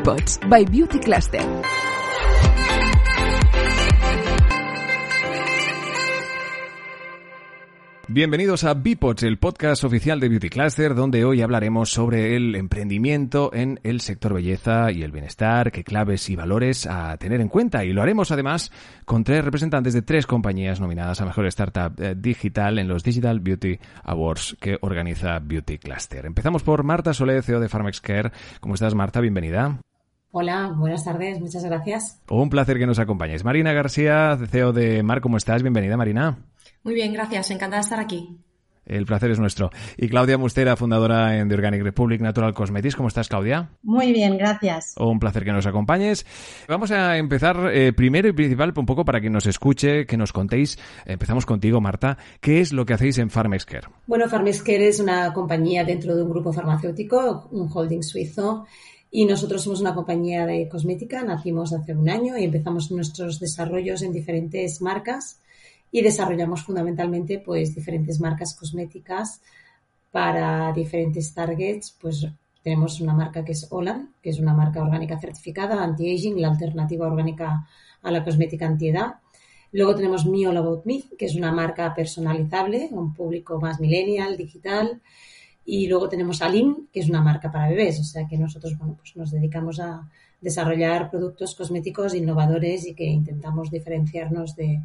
Bipods by Beauty Cluster. Bienvenidos a Bipods, el podcast oficial de Beauty Cluster, donde hoy hablaremos sobre el emprendimiento en el sector belleza y el bienestar, qué claves y valores a tener en cuenta. Y lo haremos además con tres representantes de tres compañías nominadas a Mejor Startup eh, Digital en los Digital Beauty Awards que organiza Beauty Cluster. Empezamos por Marta Solé, CEO de Pharmexcare. ¿Cómo estás, Marta? Bienvenida. Hola, buenas tardes, muchas gracias. Un placer que nos acompañes. Marina García, CEO de Mar, ¿cómo estás? Bienvenida, Marina. Muy bien, gracias. Encantada de estar aquí. El placer es nuestro. Y Claudia Mustera, fundadora en The Organic Republic Natural Cosmetics. ¿Cómo estás, Claudia? Muy bien, gracias. Un placer que nos acompañes. Vamos a empezar eh, primero y principal un poco para que nos escuche, que nos contéis. Empezamos contigo, Marta. ¿Qué es lo que hacéis en Pharmexcare? Bueno, Pharmexcare es una compañía dentro de un grupo farmacéutico, un holding suizo. Y nosotros somos una compañía de cosmética, nacimos hace un año y empezamos nuestros desarrollos en diferentes marcas y desarrollamos fundamentalmente pues diferentes marcas cosméticas para diferentes targets, pues tenemos una marca que es Olan, que es una marca orgánica certificada, anti-aging, la alternativa orgánica a la cosmética antiedad. Luego tenemos Me All About Me, que es una marca personalizable, un público más millennial, digital. Y luego tenemos Alim, que es una marca para bebés. O sea que nosotros bueno, pues nos dedicamos a desarrollar productos cosméticos innovadores y que intentamos diferenciarnos de,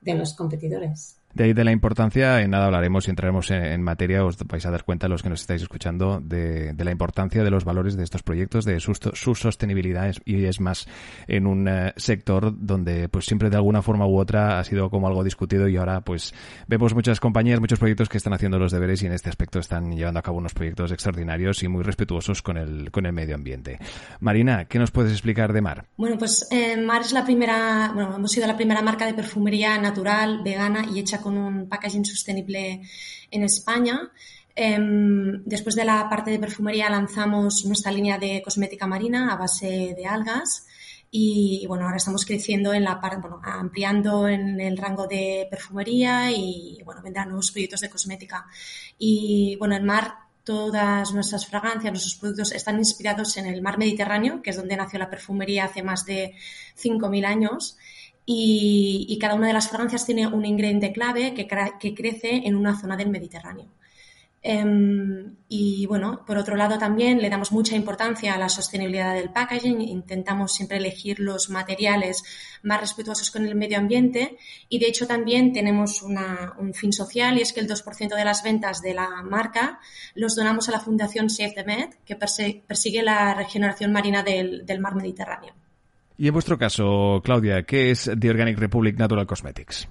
de los competidores. De ahí de la importancia, en nada hablaremos y entraremos en, materia, os vais a dar cuenta los que nos estáis escuchando de, la importancia de los valores de estos proyectos, de su, sostenibilidad y es más en un eh, sector donde pues siempre de alguna forma u otra ha sido como algo discutido y ahora pues vemos muchas compañías, muchos proyectos que están haciendo los deberes y en este aspecto están llevando a cabo unos proyectos extraordinarios y muy respetuosos con el, con el medio ambiente. Marina, ¿qué nos puedes explicar de Mar? Bueno, pues eh, Mar es la primera, bueno, hemos sido la primera marca de perfumería natural, vegana y hecha con un packaging sostenible en España. Em, después de la parte de perfumería lanzamos nuestra línea de cosmética marina a base de algas y, bueno, ahora estamos creciendo en la parte, bueno, ampliando en el rango de perfumería y bueno, vendrán nuevos proyectos de cosmética. Y bueno, en mar todas nuestras fragancias, nuestros productos están inspirados en el mar Mediterráneo, que es donde nació la perfumería hace más de 5.000 años y, cada una de las fragancias tiene un ingrediente clave que, crece en una zona del Mediterráneo. Em, y bueno, por otro lado también le damos mucha importancia a la sostenibilidad del packaging, intentamos siempre elegir los materiales más respetuosos con el medio ambiente y de hecho también tenemos un fin social y es que el 2% de las ventas de la marca los donamos a la Fundación Save the Med que persigue la regeneración marina del mar Mediterráneo. Y en vuestro caso, Claudia, ¿qué es The Organic Republic Natural Cosmetics?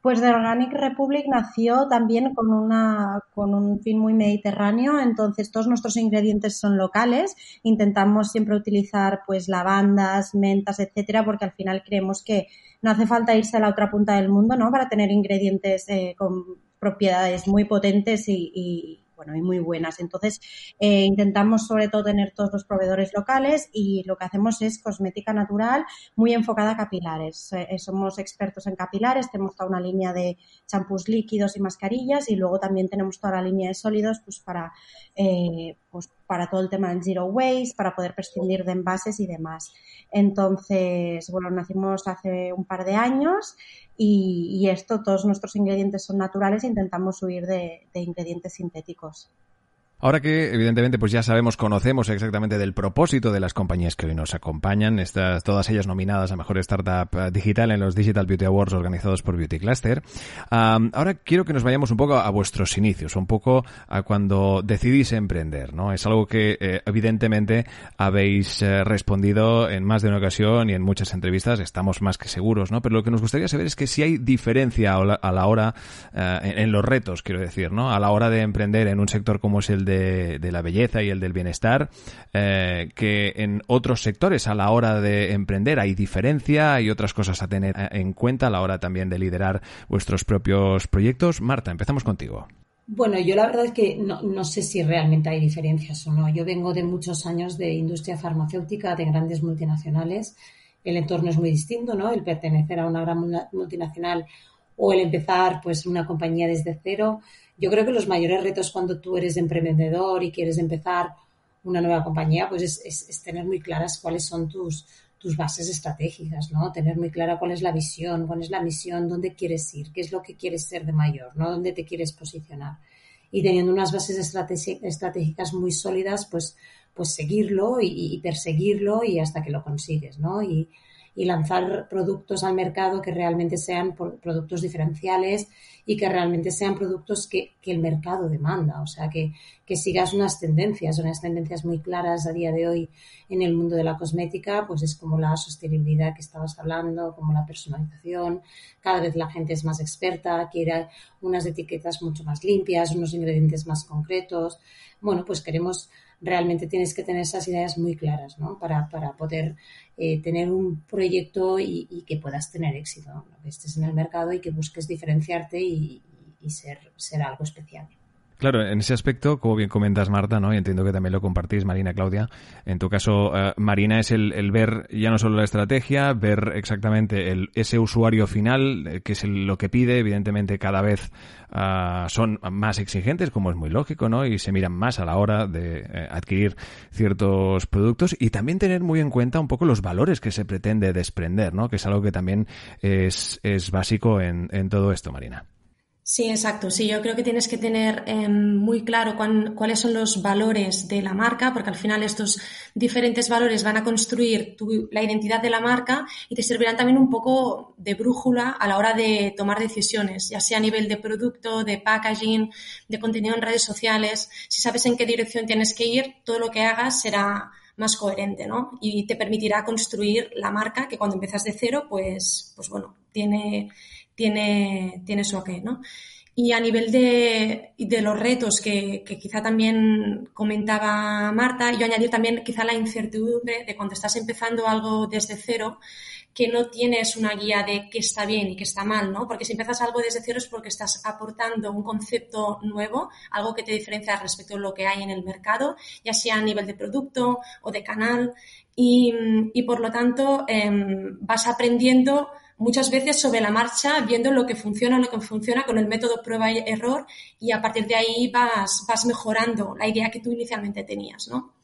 Pues The Organic Republic nació también con, una, con un fin muy mediterráneo, entonces todos nuestros ingredientes son locales, intentamos siempre utilizar pues lavandas, mentas, etcétera, porque al final creemos que no hace falta irse a la otra punta del mundo, ¿no? Para tener ingredientes eh, con propiedades muy potentes y, bueno, y muy buenas. Entonces, eh, intentamos sobre todo tener todos los proveedores locales y lo que hacemos es cosmética natural muy enfocada a capilares. Eh, somos expertos en capilares, tenemos toda una línea de champús líquidos y mascarillas y luego también tenemos toda la línea de sólidos pues para, eh, pues para todo el tema del zero waste, para poder prescindir de envases y demás. Entonces, bueno, nacimos hace un par de años y, esto, todos nuestros ingredientes son naturales e intentamos huir de ingredientes sintéticos. Ahora que, evidentemente, pues ya sabemos, conocemos exactamente del propósito de las compañías que hoy nos acompañan, estas, todas ellas nominadas a Mejor Startup eh, Digital en los Digital Beauty Awards organizados por Beauty Cluster. ahora quiero que nos vayamos un poco a vuestros inicios, un poco a cuando decidís emprender, ¿no? Es algo que, eh, evidentemente, habéis eh, respondido en más de una ocasión y en muchas entrevistas, estamos más que seguros, ¿no? Pero lo que nos gustaría saber es que si hay diferencia a la, hora, en, en los retos, quiero decir, ¿no? A la hora de emprender en un sector como es el de, la belleza y el del bienestar, eh, que en otros sectores a la hora de emprender hay diferencia, hay otras cosas a tener en cuenta a la hora también de liderar vuestros propios proyectos. Marta, empezamos contigo. Bueno, yo la verdad es que no, no, sé si realmente hay diferencias o no. Yo vengo de muchos años de industria farmacéutica, de grandes multinacionales. El entorno es muy distinto, ¿no? El pertenecer a una gran multinacional o el empezar pues una compañía desde cero yo creo que los mayores retos cuando tú eres emprendedor y quieres empezar una nueva compañía, pues es, tener muy claras cuáles son tus, tus bases estratégicas, ¿no? Tener muy clara cuál es la visión, cuál es la misión, dónde quieres ir, qué es lo que quieres ser de mayor, ¿no? Dónde te quieres posicionar. Y teniendo unas bases estratégicas muy sólidas, pues, pues seguirlo y, y, perseguirlo y hasta que lo consigues, ¿no? Y, y lanzar productos al mercado que realmente sean productos diferenciales y que realmente sean productos que, el mercado demanda. O sea, que, que, sigas unas tendencias, unas tendencias muy claras a día de hoy en el mundo de la cosmética, pues es como la sostenibilidad que estabas hablando, como la personalización. Cada vez la gente es más experta, quiere unas etiquetas mucho más limpias, unos ingredientes más concretos. Bueno, pues queremos realmente tienes que tener esas ideas muy claras ¿no? para, para poder eh, tener un proyecto y, que puedas tener éxito, que estés en el mercado y que busques diferenciarte y, y ser, ser algo especial. Claro, en ese aspecto, como bien comentas Marta, ¿no? y entiendo que también lo compartís Marina, Claudia, en tu caso, eh, Marina, es el, ver ya no solo la estrategia, ver exactamente el, ese usuario final, eh, que es lo que pide, evidentemente cada vez ah, son más exigentes, como es muy lógico, ¿no? y se miran más a la hora de eh, adquirir ciertos productos y también tener muy en cuenta un poco los valores que se pretende desprender, ¿no? que es algo que también es, es básico en, en todo esto, Marina. Sí, exacto. Sí, yo creo que tienes que tener em, muy claro cuáles son los valores de la marca, porque al final estos diferentes valores van a construir la identidad de la marca y te servirán también un poco de brújula a la hora de tomar decisiones, ya sea a nivel de producto, de packaging, de contenido en redes sociales. Si sabes en qué dirección tienes que ir, todo lo que hagas será más coherente, ¿no? Y te permitirá construir la marca que cuando empiezas de cero, pues, pues bueno, tiene tiene, tiene su aquel, ¿no? Y a nivel de, de los retos que, que, quizá también comentaba Marta, yo añadir también quizá la incertidumbre de cuando estás empezando algo desde cero, que no tienes una guía de qué está bien y qué está mal, ¿no? Porque si empiezas algo desde cero es porque estás aportando un concepto nuevo, algo que te diferencia respecto a lo que hay en el mercado, ya sea a nivel de producto o de canal, y, y por lo tanto em, vas aprendiendo muchas veces sobre la marcha, viendo lo que funciona, lo que funciona con el método prueba y error y a partir de ahí vas, vas mejorando la idea que tú inicialmente tenías, ¿no?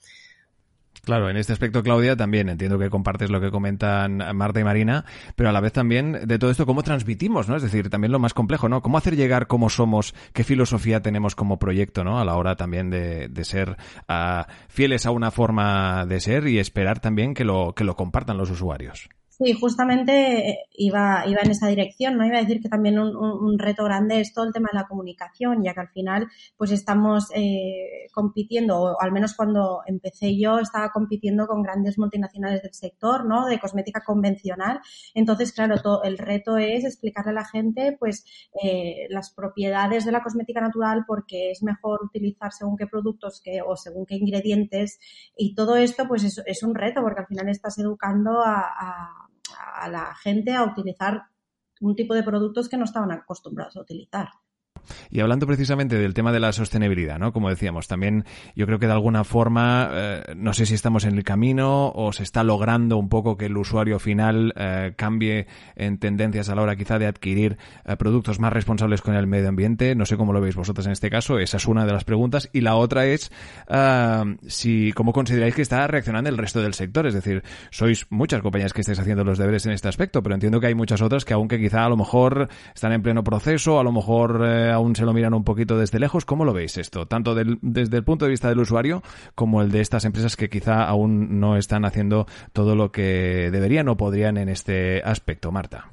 Claro, en este aspecto, Claudia, también entiendo que compartes lo que comentan Marta y Marina, pero a la vez también de todo esto, cómo transmitimos, ¿no? Es decir, también lo más complejo, ¿no? Cómo hacer llegar cómo somos, qué filosofía tenemos como proyecto, ¿no? A la hora también de, de ser uh, fieles a una forma de ser y esperar también que lo, que lo compartan los usuarios. Sí, justamente eh, iba, iba en esa dirección, ¿no? Iba a decir que también un, reto grande es todo el tema de la comunicación, ya que al final pues estamos eh, compitiendo, o al menos cuando empecé yo estaba compitiendo con grandes multinacionales del sector, ¿no? De cosmética convencional. Entonces, claro, todo, el reto es explicarle a la gente pues eh, las propiedades de la cosmética natural, porque es mejor utilizar según qué productos que, o según qué ingredientes y todo esto pues es, es un reto porque al final estás educando a a la gente a utilizar un tipo de productos que no estaban acostumbrados a utilizar. Y hablando precisamente del tema de la sostenibilidad, ¿no? Como decíamos, también yo creo que de alguna forma, eh, no sé si estamos en el camino o se está logrando un poco que el usuario final eh, cambie en tendencias a la hora quizá de adquirir eh, productos más responsables con el medio ambiente. No sé cómo lo veis vosotros en este caso. Esa es una de las preguntas. Y la otra es si cómo consideráis que está reaccionando el resto del sector. Es decir, sois muchas compañías que estáis haciendo los deberes en este aspecto, pero entiendo que hay muchas otras que aunque quizá a lo mejor están en pleno proceso, a lo mejor aún se lo miran un poquito desde lejos. ¿Cómo lo veis esto? Tanto desde el punto de vista del usuario como el de estas empresas que quizá aún no están haciendo todo lo que deberían o podrían en este aspecto. Marta.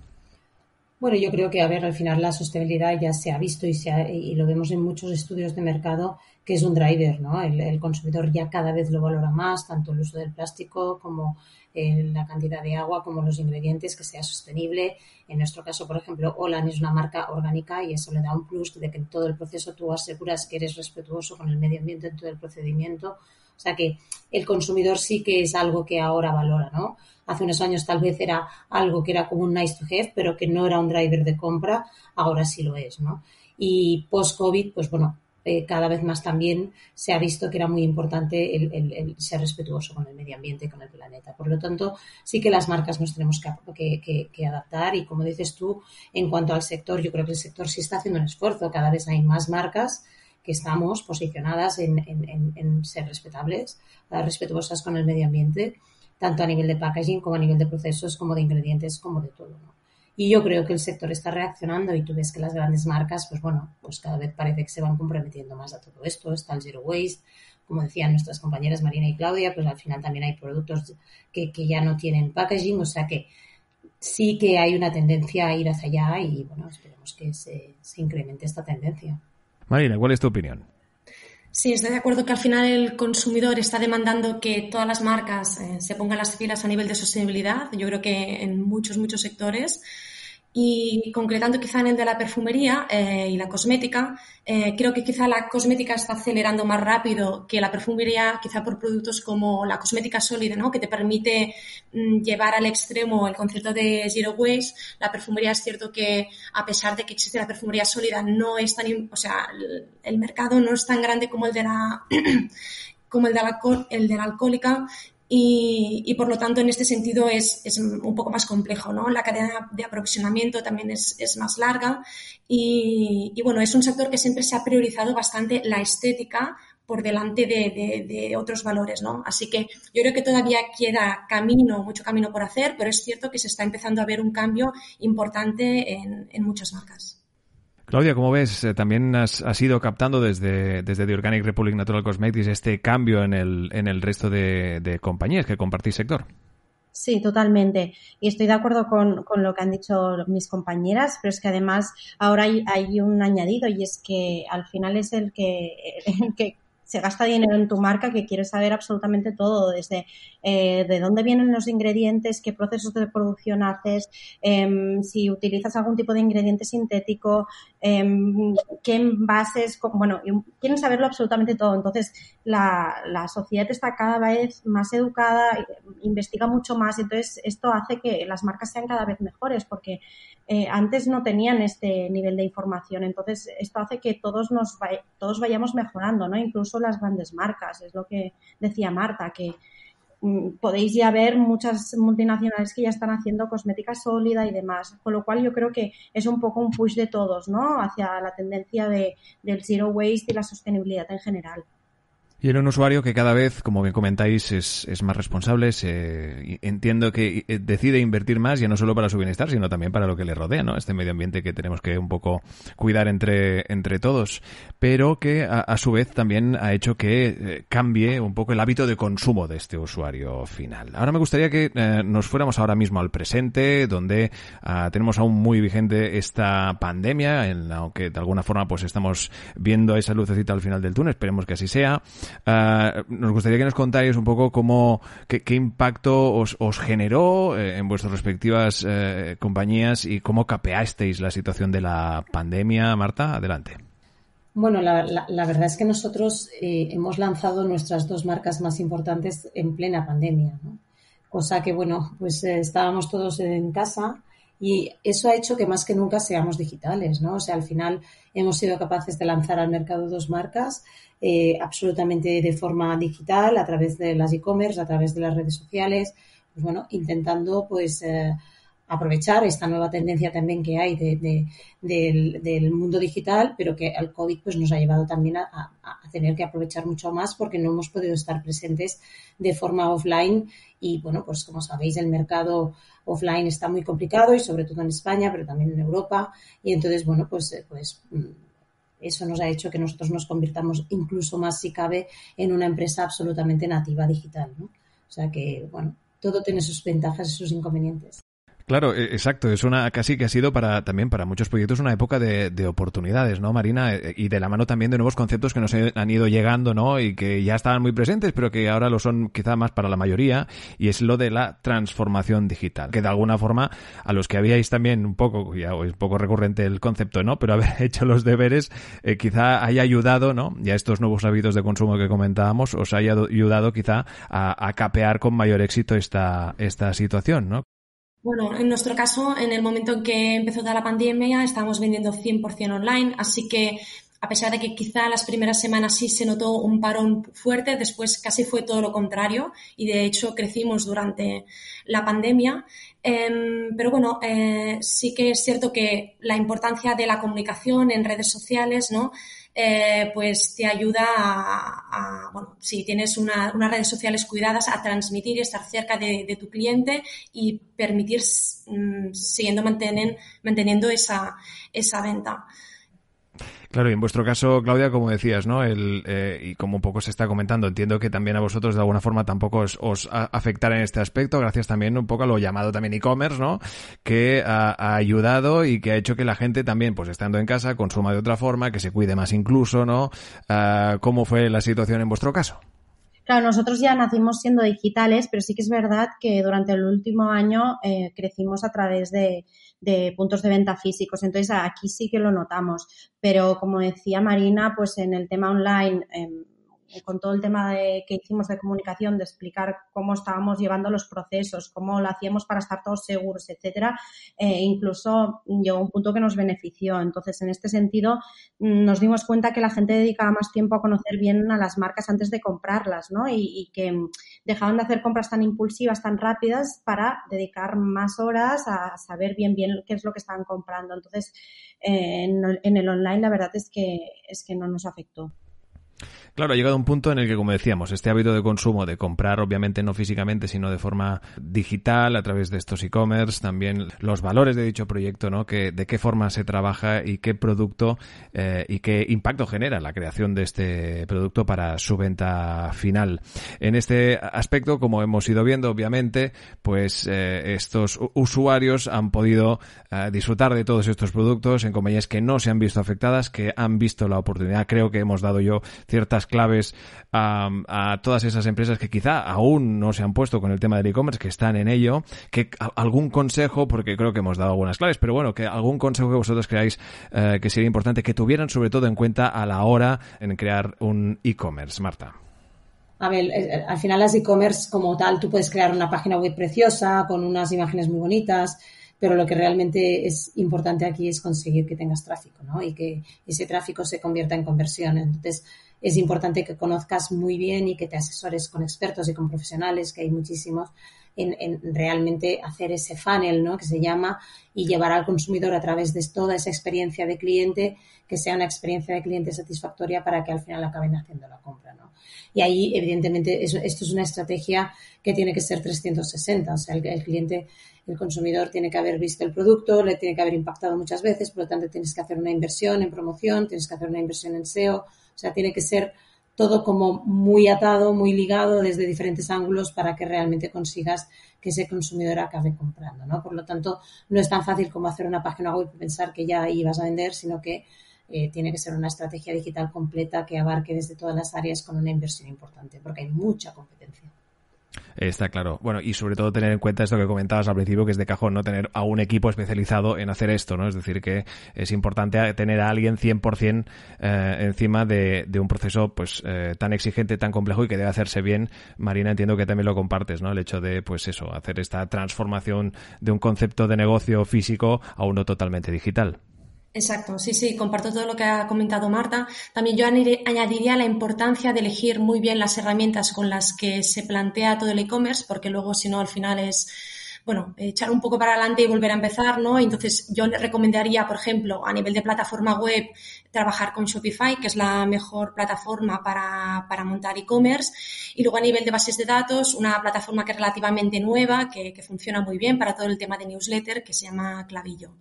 Bueno, yo creo que, a ver, al final la sostenibilidad ya se ha visto y, se y lo vemos en muchos estudios de mercado que es un driver, ¿no? El, consumidor ya cada vez lo valora más, tanto el uso del plástico como eh, la cantidad de agua, como los ingredientes, que sea sostenible. En nuestro caso, por ejemplo, Olan es una marca orgánica y eso le da un plus de que en todo el proceso tú aseguras que eres respetuoso con el medio ambiente en todo el procedimiento. O sea que el consumidor sí que es algo que ahora valora, ¿no? Hace unos años tal vez era algo que era como un nice to have, pero que no era un driver de compra, ahora sí lo es, ¿no? Y post-COVID, pues bueno, eh, cada vez más también se ha visto que era muy importante el, ser respetuoso con el medio ambiente y con el planeta. Por lo tanto, sí que las marcas nos tenemos que, adaptar y como dices tú, en cuanto al sector, yo creo que el sector sí está haciendo un esfuerzo. Cada vez hay más marcas que estamos posicionadas en, en, ser respetables, respetuosas con el medio ambiente, tanto a nivel de packaging como a nivel de procesos, como de ingredientes, como de todo. Y yo creo que el sector está reaccionando y tú ves que las grandes marcas, pues bueno, pues cada vez parece que se van comprometiendo más a todo esto. Está el Zero Waste, como decían nuestras compañeras Marina y Claudia, pues al final también hay productos que, que ya no tienen packaging, o sea que sí que hay una tendencia a ir hacia allá y bueno, esperemos que se, se incremente esta tendencia. Marina, ¿cuál es tu opinión? Sí, estoy de acuerdo que al final el consumidor está demandando que todas las marcas eh, se pongan las pilas a nivel de sostenibilidad. Yo creo que en muchos, muchos sectores y concretando quizá en el de la perfumería eh, y la cosmética, eh, creo que quizá la cosmética está acelerando más rápido que la perfumería, quizá por productos como la cosmética sólida, ¿no? que te permite mm, llevar al extremo el concepto de zero waste. La perfumería es cierto que a pesar de que existe la perfumería sólida, no es tan, o sea, el, mercado no es tan grande como el de la como el de la, el de la alcohólica y, por lo tanto en este sentido es, es, un poco más complejo, ¿no? La cadena de aprovisionamiento también es, es más larga y, y, bueno, es un sector que siempre se ha priorizado bastante la estética por delante de, de, de, otros valores, ¿no? Así que yo creo que todavía queda camino, mucho camino por hacer, pero es cierto que se está empezando a ver un cambio importante en, en muchas marcas. Claudia, ¿cómo ves? Eh, también has, ido captando desde, desde The Organic Republic Natural Cosmetics este cambio en el, en el resto de, compañías que compartís sector. Sí, totalmente. Y estoy de acuerdo con, con, lo que han dicho mis compañeras, pero es que además ahora hay, hay un añadido y es que al final es el que se gasta dinero en tu marca que quieres saber absolutamente todo, desde eh, de dónde vienen los ingredientes, qué procesos de producción haces, em, si utilizas algún tipo de ingrediente sintético, em, qué envases, bueno, quieren saberlo absolutamente todo. Entonces, la, la sociedad está cada vez más educada, investiga mucho más, entonces esto hace que las marcas sean cada vez mejores porque eh, antes no tenían este nivel de información. Entonces, esto hace que todos nos todos vayamos mejorando, ¿no? Incluso las grandes marcas, es lo que decía Marta, que mm, podéis ya ver muchas multinacionales que ya están haciendo cosmética sólida y demás, con lo cual yo creo que es un poco un push de todos, ¿no? Hacia la tendencia de, del zero waste y la sostenibilidad en general. Y era un usuario que cada vez, como bien comentáis, es, es más responsable. Se, entiendo que eh, decide invertir más, ya no solo para su bienestar, sino también para lo que le rodea, ¿no? Este medio ambiente que tenemos que un poco cuidar entre, entre todos. Pero que a, su vez también ha hecho que eh, cambie un poco el hábito de consumo de este usuario final. Ahora me gustaría que eh, nos fuéramos ahora mismo al presente, donde ah, tenemos aún muy vigente esta pandemia, en la que de alguna forma pues estamos viendo esa lucecita al final del túnel. Esperemos que así sea. Uh, nos gustaría que nos contáis un poco cómo, qué, qué impacto os, os generó eh, en vuestras respectivas eh, compañías y cómo capeasteis la situación de la pandemia. Marta, adelante. Bueno, la, la, verdad es que nosotros hemos lanzado nuestras dos marcas más importantes en plena pandemia, ¿no? cosa que, bueno, pues estábamos todos en casa y eso ha hecho que más que nunca seamos digitales, ¿no? O sea, al final hemos sido capaces de lanzar al mercado dos marcas eh, absolutamente de forma digital, a través de las e-commerce, a través de las redes sociales, pues bueno, intentando pues eh, aprovechar esta nueva tendencia también que hay de, del, mundo digital, pero que el COVID pues, nos ha llevado también a, tener que aprovechar mucho más porque no hemos podido estar presentes de forma offline y bueno, pues como sabéis el mercado offline está muy complicado y sobre todo en España, pero también en Europa y entonces bueno, pues, eh, pues mm, eso nos ha hecho que nosotros nos convirtamos incluso más, si cabe, en una empresa absolutamente nativa digital. ¿no? O sea que, bueno, todo tiene sus ventajas y sus inconvenientes. Claro, e, exacto. Es una casi que ha sido para también para muchos proyectos una época de, de, oportunidades, ¿no, Marina? E, y de la mano también de nuevos conceptos que nos han ido llegando, ¿no? Y que ya estaban muy presentes, pero que ahora lo son quizá más para la mayoría. Y es lo de la transformación digital, que de alguna forma a los que habíais también un poco, ya es un poco recurrente el concepto, ¿no? Pero haber hecho los deberes, eh, quizá haya ayudado, ¿no? Ya estos nuevos hábitos de consumo que comentábamos, os haya ayudado quizá a, a capear con mayor éxito esta esta situación, ¿no? Bueno, en nuestro caso, en el momento en que empezó toda la pandemia, estábamos vendiendo 100% online, así que a pesar de que quizá las primeras semanas sí se notó un parón fuerte, después casi fue todo lo contrario y de hecho crecimos durante la pandemia. Em, pero bueno, eh, sí que es cierto que la importancia de la comunicación en redes sociales, ¿no? Eh, pues te ayuda a, bueno, si tienes unas redes sociales cuidadas, a transmitir y estar cerca de, tu cliente y permitir mm, siguiendo manteniendo esa, esa venta. Claro, y en vuestro caso, Claudia, como decías, ¿no? El, eh, y como un poco se está comentando, entiendo que también a vosotros de alguna forma tampoco os, os afectará en este aspecto, gracias también un poco a lo llamado también e-commerce, ¿no? Que ha, ayudado y que ha hecho que la gente también, pues estando en casa, consuma de otra forma, que se cuide más incluso, ¿no? Ah, ¿Cómo fue la situación en vuestro caso? Claro, nosotros ya nacimos siendo digitales, pero sí que es verdad que durante el último año eh, crecimos a través de, de puntos de venta físicos. Entonces, aquí sí que lo notamos. Pero como decía Marina, pues en el tema online, em, con todo el tema de, que hicimos de comunicación, de explicar cómo estábamos llevando los procesos, cómo lo hacíamos para estar todos seguros, etcétera, eh, incluso llegó un punto que nos benefició. Entonces, en este sentido, mm, nos dimos cuenta que la gente dedicaba más tiempo a conocer bien a las marcas antes de comprarlas, ¿no? Y, que dejaban de hacer compras tan impulsivas, tan rápidas, para dedicar más horas a saber bien bien qué es lo que estaban comprando. Entonces, eh, en, en el online la verdad es que es que no nos afectó. Claro, ha llegado un punto en el que, como decíamos, este hábito de consumo, de comprar obviamente no físicamente, sino de forma digital, a través de estos e-commerce, también los valores de dicho proyecto, ¿no? Que, de qué forma se trabaja y qué producto eh, y qué impacto genera la creación de este producto para su venta final. En este aspecto, como hemos ido viendo, obviamente, pues eh, estos usuarios han podido eh, disfrutar de todos estos productos en compañías que no se han visto afectadas, que han visto la oportunidad. Creo que hemos dado yo ciertas claves a, todas esas empresas que quizá aún no se han puesto con el tema del e-commerce, que están en ello, que algún consejo, porque creo que hemos dado algunas claves, pero bueno, que algún consejo que vosotros creáis eh, que sería importante que tuvieran sobre todo en cuenta a la hora en crear un e-commerce, Marta. A ver, eh, al final las e-commerce como tal, tú puedes crear una página web preciosa con unas imágenes muy bonitas, pero lo que realmente es importante aquí es conseguir que tengas tráfico, ¿no? Y que ese tráfico se convierta en conversión. Entonces, es importante que conozcas muy bien y que te asesores con expertos y con profesionales, que hay muchísimos, en, realmente hacer ese funnel, ¿no? Que se llama, y llevar al consumidor a través de toda esa experiencia de cliente, que sea una experiencia de cliente satisfactoria para que al final acaben haciendo la compra, ¿no? Y ahí, evidentemente, esto es una estrategia que tiene que ser 360, o sea, el cliente el consumidor tiene que haber visto el producto, le tiene que haber impactado muchas veces, por lo tanto tienes que hacer una inversión en promoción, tienes que hacer una inversión en SEO, o sea, tiene que ser todo como muy atado, muy ligado desde diferentes ángulos para que realmente consigas que ese consumidor acabe comprando, ¿no? Por lo tanto, no es tan fácil como hacer una página web y pensar que ya vas a vender, sino que eh, tiene que ser una estrategia digital completa que abarque desde todas las áreas con una inversión importante, porque hay mucha competencia. Está claro. Bueno, y sobre todo tener en cuenta esto que comentabas al principio, que es de cajón, ¿no? Tener a un equipo especializado en hacer esto, ¿no? Es decir, que es importante tener a alguien 100% eh, encima de, de, un proceso, pues, eh, tan exigente, tan complejo y que debe hacerse bien. Marina, entiendo que también lo compartes, ¿no? El hecho de, pues eso, hacer esta transformación de un concepto de negocio físico a uno totalmente digital. Exacto, sí, sí, comparto todo lo que ha comentado Marta. También yo añadiría la importancia de elegir muy bien las herramientas con las que se plantea todo el e-commerce, porque luego si no al final es, bueno, echar un poco para adelante y volver a empezar, ¿no? Entonces yo le recomendaría, por ejemplo, a nivel de plataforma web, trabajar con Shopify, que es la mejor plataforma para, para montar e-commerce. Y luego a nivel de bases de datos, una plataforma que es relativamente nueva, que, que funciona muy bien para todo el tema de newsletter, que se llama Clavillo.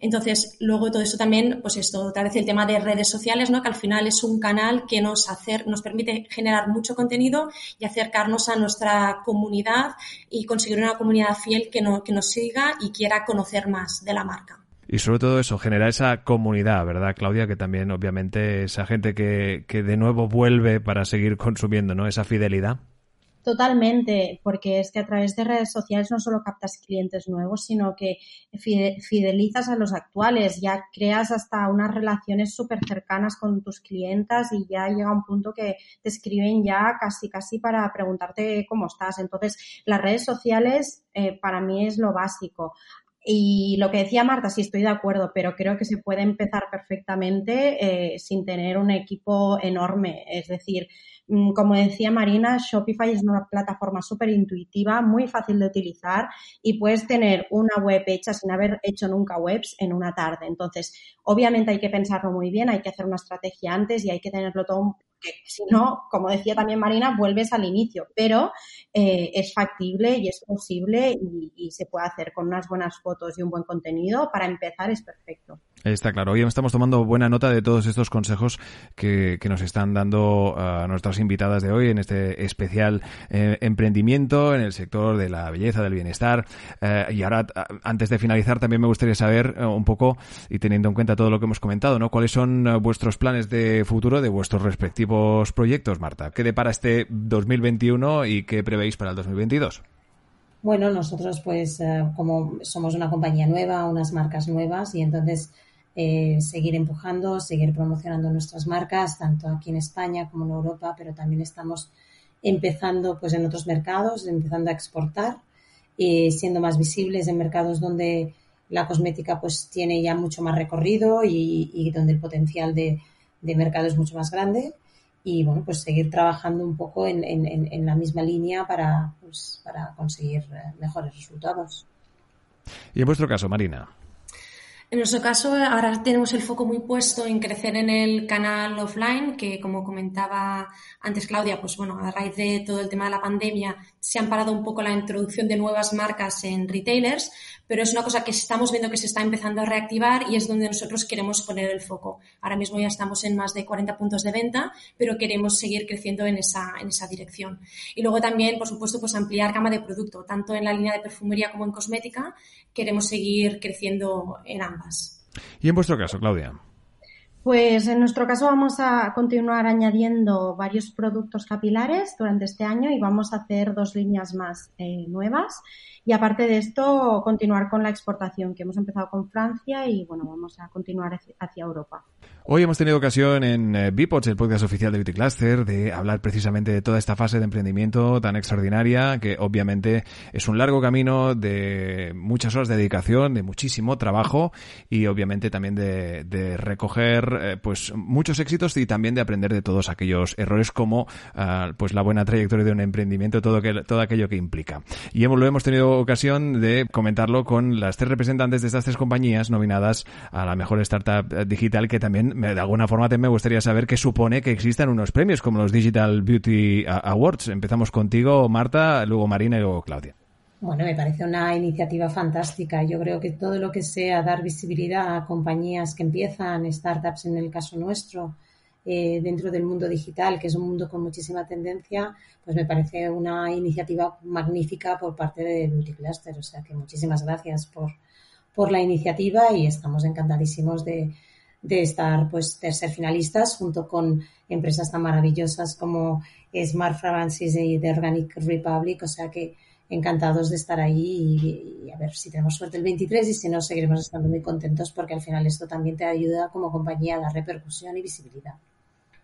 Entonces, luego todo eso también, pues esto, tal vez el tema de redes sociales, ¿no? Que al final es un canal que nos nos permite generar mucho contenido y acercarnos a nuestra comunidad y conseguir una comunidad fiel que, no, que nos siga y quiera conocer más de la marca. Y sobre todo eso, generar esa comunidad, ¿verdad, Claudia? Que también, obviamente, esa gente que, que de nuevo vuelve para seguir consumiendo, ¿no? Esa fidelidad. Totalmente, porque es que a través de redes sociales no solo captas clientes nuevos, sino que fidelizas a los actuales, ya creas hasta unas relaciones súper cercanas con tus clientas y ya llega un punto que te escriben ya casi casi para preguntarte cómo estás. Entonces, las redes sociales eh, para mí es lo básico Y lo que decía Marta, sí estoy de acuerdo, pero creo que se puede empezar perfectamente eh, sin tener un equipo enorme. Es decir, mm, como decía Marina, Shopify es una plataforma súper intuitiva, muy fácil de utilizar y puedes tener una web hecha sin haber hecho nunca webs en una tarde. Entonces, obviamente hay que pensarlo muy bien, hay que hacer una estrategia antes y hay que tenerlo todo que si no, como decía también Marina, vuelves al inicio, pero eh, es factible y es posible y, se puede hacer con unas buenas fotos y un buen contenido. Para empezar es perfecto. Está claro. Hoy estamos tomando buena nota de todos estos consejos que, que nos están dando a nuestras invitadas de hoy en este especial eh, emprendimiento en el sector de la belleza, del bienestar. Eh, y ahora, antes de finalizar, también me gustaría saber un poco, y teniendo en cuenta todo lo que hemos comentado, ¿no? ¿Cuáles son vuestros planes de futuro de vuestros respectivos proyectos, Marta? ¿Qué depara este 2021 y qué prevéis para el 2022? Bueno, nosotros pues como somos una compañía nueva, unas marcas nuevas y entonces eh, seguir empujando, seguir promocionando nuestras marcas, tanto aquí en España como en Europa, pero también estamos empezando pues en otros mercados, empezando a exportar, y siendo más visibles en mercados donde la cosmética pues tiene ya mucho más recorrido y, donde el potencial de, mercado es mucho más grande y bueno pues seguir trabajando un poco en, en, en la misma línea para, pues, para conseguir mejores resultados. Y en vuestro caso, Marina. En nuestro caso, ahora tenemos el foco muy puesto en crecer en el canal offline, que como comentaba antes Claudia, pues bueno, a raíz de todo el tema de la pandemia se han parado un poco la introducción de nuevas marcas en retailers, pero es una cosa que estamos viendo que se está empezando a reactivar y es donde nosotros queremos poner el foco. Ahora mismo ya estamos en más de 40 puntos de venta, pero queremos seguir creciendo en esa, en esa dirección. Y luego también, por supuesto, pues ampliar gama de producto, tanto en la línea de perfumería como en cosmética, queremos seguir creciendo en ambas. ¿Y en vuestro caso, Claudia? Pues en nuestro caso vamos a continuar añadiendo varios productos capilares durante este año y vamos a hacer dos líneas más eh, nuevas. Y aparte de esto, continuar con la exportación, que hemos empezado con Francia y bueno, vamos a continuar hacia Europa. Hoy hemos tenido ocasión en eh, Bipods, el podcast oficial de Beauty Cluster, de hablar precisamente de toda esta fase de emprendimiento tan extraordinaria, que obviamente es un largo camino de muchas horas de dedicación, de muchísimo trabajo y obviamente también de, recoger eh, pues muchos éxitos y también de aprender de todos aquellos errores como uh, pues la buena trayectoria de un emprendimiento, todo, que, todo aquello que implica. Y hemos, lo hemos tenido ocasión de comentarlo con las tres representantes de estas tres compañías nominadas a la mejor startup digital que también de alguna forma también me gustaría saber qué supone que existan unos premios como los Digital Beauty Awards. Empezamos contigo, Marta, luego Marina y luego Claudia. Bueno, me parece una iniciativa fantástica. Yo creo que todo lo que sea dar visibilidad a compañías que empiezan, startups en el caso nuestro, eh, dentro del mundo digital, que es un mundo con muchísima tendencia, pues me parece una iniciativa magnífica por parte de Beauty Cluster. O sea que muchísimas gracias por, por la iniciativa y estamos encantadísimos de, de estar, pues, de ser finalistas junto con empresas tan maravillosas como Smart Fragrances y The Organic Republic. O sea que encantados de estar ahí y, a ver si tenemos suerte el 23 y si no, seguiremos estando muy contentos porque al final esto también te ayuda como compañía a dar repercusión y visibilidad.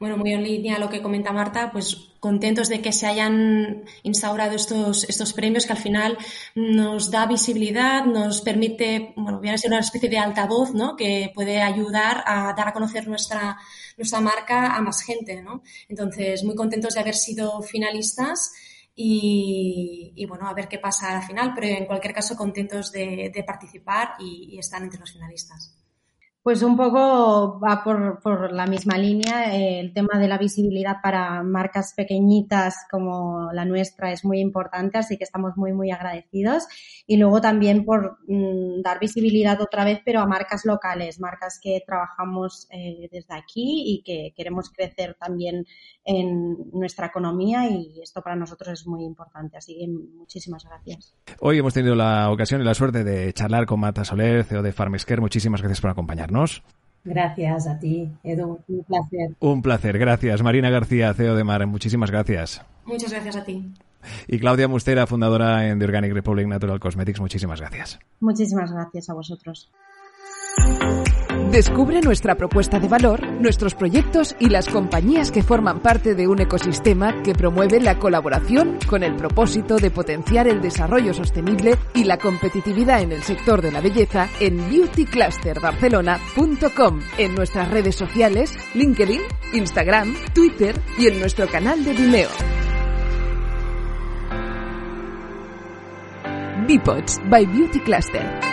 Bueno, muy en línea a lo que comenta Marta, pues contentos de que se hayan instaurado estos, estos premios que al final nos da visibilidad, nos permite, bueno, viene a ser una especie de altavoz, ¿no? Que puede ayudar a dar a conocer nuestra, nuestra marca a más gente, ¿no? Entonces, muy contentos de haber sido finalistas y, bueno, a ver qué pasa al final, pero en cualquier caso contentos de, de participar y, y estar entre los finalistas. Pues un poco va por, por la misma línea. El tema de la visibilidad para marcas pequeñitas como la nuestra es muy importante, así que estamos muy, muy agradecidos. Y luego también por mm, dar visibilidad otra vez, pero a marcas locales, marcas que trabajamos eh, desde aquí y que queremos crecer también en nuestra economía y esto para nosotros es muy importante. Así que muchísimas gracias. Hoy hemos tenido la ocasión y la suerte de charlar con Mata Soler, CEO de Farmescare. Muchísimas gracias por acompañarnos. Gracias a ti, Edu. Un placer. Un placer, gracias. Marina García, CEO de Mar, muchísimas gracias. Muchas gracias a ti. Y Claudia Mustera, fundadora en The Organic Republic Natural Cosmetics, muchísimas gracias. Muchísimas gracias a vosotros. Descubre nuestra propuesta de valor, nuestros proyectos y las compañías que forman parte de un ecosistema que promueve la colaboración con el propósito de potenciar el desarrollo sostenible y la competitividad en el sector de la belleza en beautyclusterbarcelona.com, en nuestras redes sociales, LinkedIn, Instagram, Twitter y en nuestro canal de Vimeo. Bipods by Beauty Cluster.